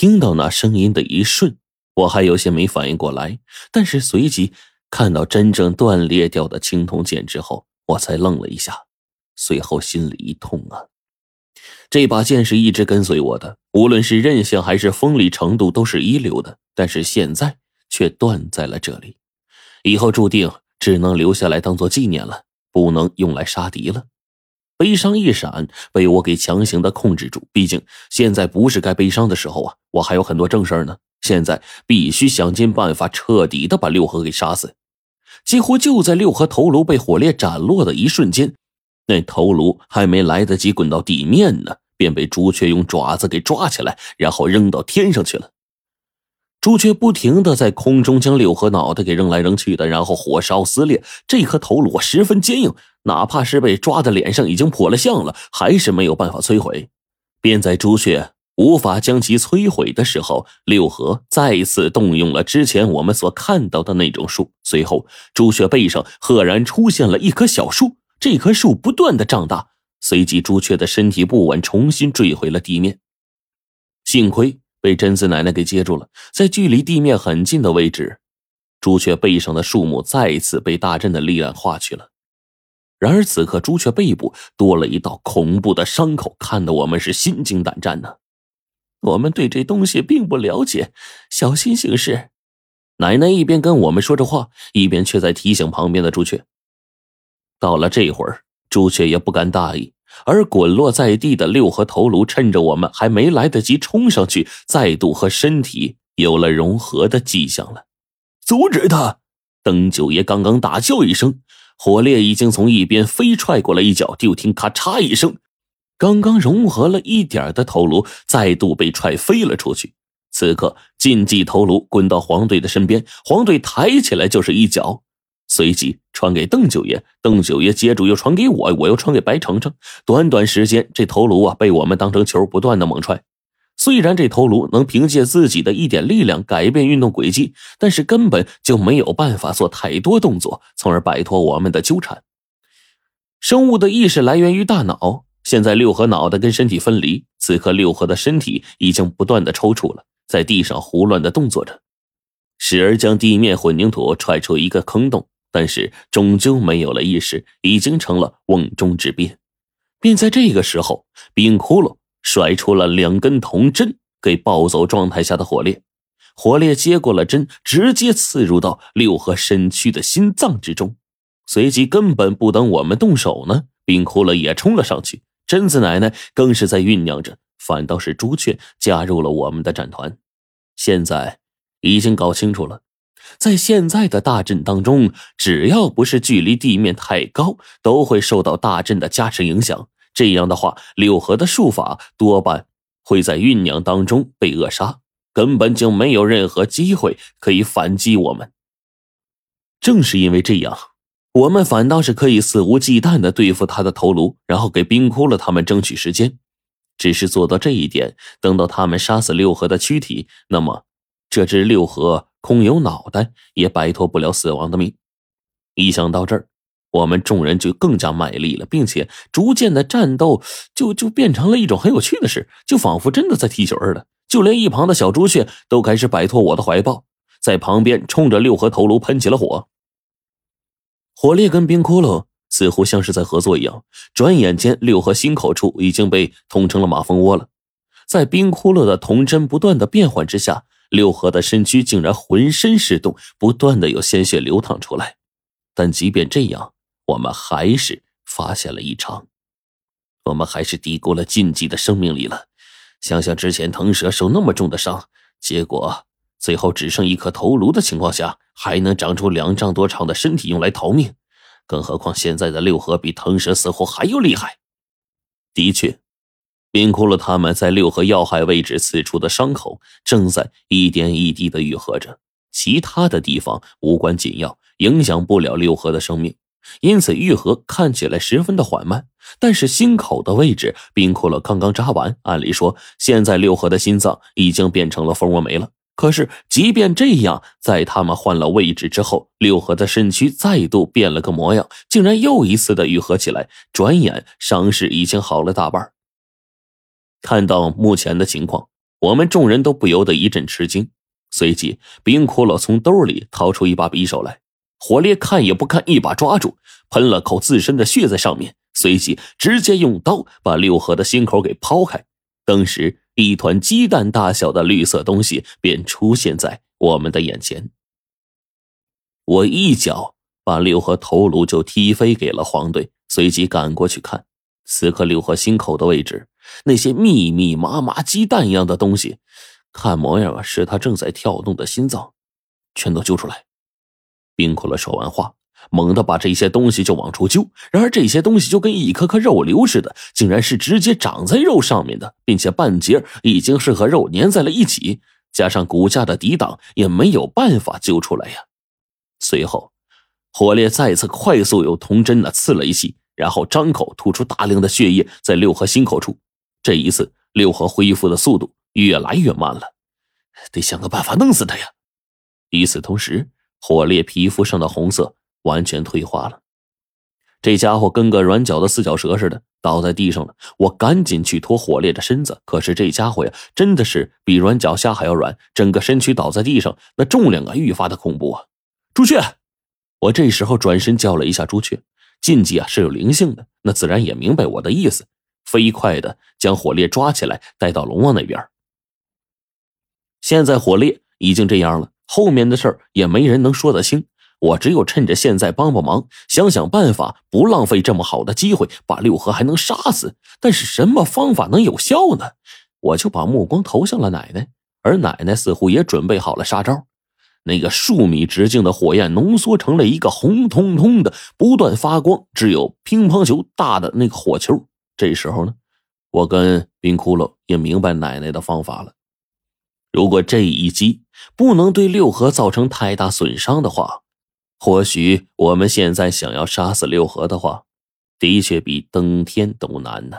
听到那声音的一瞬，我还有些没反应过来，但是随即看到真正断裂掉的青铜剑之后，我才愣了一下，随后心里一痛啊！这把剑是一直跟随我的，无论是韧性还是锋利程度都是一流的，但是现在却断在了这里，以后注定只能留下来当做纪念了，不能用来杀敌了。悲伤一闪，被我给强行的控制住。毕竟现在不是该悲伤的时候啊，我还有很多正事儿呢。现在必须想尽办法，彻底的把六合给杀死。几乎就在六合头颅被火烈斩落的一瞬间，那头颅还没来得及滚到地面呢，便被朱雀用爪子给抓起来，然后扔到天上去了。朱雀不停的在空中将六合脑袋给扔来扔去的，然后火烧撕裂。这颗头颅十分坚硬，哪怕是被抓的脸上已经破了相了，还是没有办法摧毁。便在朱雀无法将其摧毁的时候，六合再次动用了之前我们所看到的那种树。随后，朱雀背上赫然出现了一棵小树，这棵树不断的长大。随即，朱雀的身体不稳，重新坠回了地面。幸亏。被贞子奶奶给接住了，在距离地面很近的位置，朱雀背上的树木再一次被大阵的力量化去了。然而此刻，朱雀背部多了一道恐怖的伤口，看得我们是心惊胆战呢。我们对这东西并不了解，小心行事。奶奶一边跟我们说着话，一边却在提醒旁边的朱雀。到了这会儿，朱雀也不敢大意。而滚落在地的六合头颅，趁着我们还没来得及冲上去，再度和身体有了融合的迹象了。阻止他！邓九爷刚刚大叫一声，火烈已经从一边飞踹过来一脚，就听咔嚓一声，刚刚融合了一点的头颅再度被踹飞了出去。此刻禁忌头颅滚到黄队的身边，黄队抬起来就是一脚。随即传给邓九爷，邓九爷接住又传给我，我又传给白程程。短短时间，这头颅啊被我们当成球不断的猛踹。虽然这头颅能凭借自己的一点力量改变运动轨迹，但是根本就没有办法做太多动作，从而摆脱我们的纠缠。生物的意识来源于大脑，现在六合脑袋跟身体分离，此刻六合的身体已经不断的抽搐了，在地上胡乱的动作着，时而将地面混凝土踹出一个坑洞。但是终究没有了意识，已经成了瓮中之鳖。便在这个时候，冰窟窿甩出了两根铜针，给暴走状态下的火烈。火烈接过了针，直接刺入到六合身躯的心脏之中。随即，根本不等我们动手呢，冰窟窿也冲了上去。贞子奶奶更是在酝酿着，反倒是朱雀加入了我们的战团。现在已经搞清楚了。在现在的大阵当中，只要不是距离地面太高，都会受到大阵的加持影响。这样的话，六合的术法多半会在酝酿当中被扼杀，根本就没有任何机会可以反击我们。正是因为这样，我们反倒是可以肆无忌惮的对付他的头颅，然后给冰窟窿他们争取时间。只是做到这一点，等到他们杀死六合的躯体，那么这只六合。空有脑袋也摆脱不了死亡的命。一想到这儿，我们众人就更加卖力了，并且逐渐的战斗就就变成了一种很有趣的事，就仿佛真的在踢球似的。就连一旁的小朱雀都开始摆脱我的怀抱，在旁边冲着六合头颅喷起了火。火烈跟冰窟窿似乎像是在合作一样，转眼间六合心口处已经被捅成了马蜂窝了。在冰窟窿的铜针不断的变换之下。六合的身躯竟然浑身是洞，不断的有鲜血流淌出来。但即便这样，我们还是发现了异常。我们还是低估了禁忌的生命力了。想想之前腾蛇受那么重的伤，结果最后只剩一颗头颅的情况下，还能长出两丈多长的身体用来逃命。更何况现在的六合比腾蛇似乎还要厉害。的确。冰窟窿他们在六合要害位置刺出的伤口正在一点一滴的愈合着，其他的地方无关紧要，影响不了六合的生命，因此愈合看起来十分的缓慢。但是心口的位置，冰窟窿刚刚扎完，按理说现在六合的心脏已经变成了蜂窝煤了。可是即便这样，在他们换了位置之后，六合的身躯再度变了个模样，竟然又一次的愈合起来。转眼伤势已经好了大半。看到目前的情况，我们众人都不由得一阵吃惊。随即，冰骷髅从兜里掏出一把匕首来，火烈看也不看，一把抓住，喷了口自身的血在上面，随即直接用刀把六合的心口给剖开。当时，一团鸡蛋大小的绿色东西便出现在我们的眼前。我一脚把六合头颅就踢飞给了黄队，随即赶过去看，此刻六合心口的位置，那些密密麻麻鸡蛋一样的东西。看模样啊，是他正在跳动的心脏，全都揪出来。冰骷髅说完话，猛地把这些东西就往出揪。然而这些东西就跟一颗颗肉瘤似的，竟然是直接长在肉上面的，并且半截已经是和肉粘在了一起，加上骨架的抵挡，也没有办法揪出来呀。随后，火烈再次快速用铜针呢刺了一气，然后张口吐出大量的血液在六合心口处。这一次，六合恢复的速度。越来越慢了，得想个办法弄死他呀！与此同时，火烈皮肤上的红色完全退化了，这家伙跟个软脚的四脚蛇似的倒在地上了。我赶紧去拖火烈的身子，可是这家伙呀，真的是比软脚虾还要软，整个身躯倒在地上，那重量啊愈发的恐怖啊！朱雀，我这时候转身叫了一下朱雀，禁忌啊是有灵性的，那自然也明白我的意思，飞快的将火烈抓起来带到龙王那边。现在火烈已经这样了，后面的事儿也没人能说得清。我只有趁着现在帮帮忙，想想办法，不浪费这么好的机会，把六合还能杀死。但是什么方法能有效呢？我就把目光投向了奶奶，而奶奶似乎也准备好了杀招。那个数米直径的火焰浓缩成了一个红彤彤的、不断发光、只有乒乓球大的那个火球。这时候呢，我跟冰骷髅也明白奶奶的方法了。如果这一击不能对六合造成太大损伤的话，或许我们现在想要杀死六合的话，的确比登天都难呢。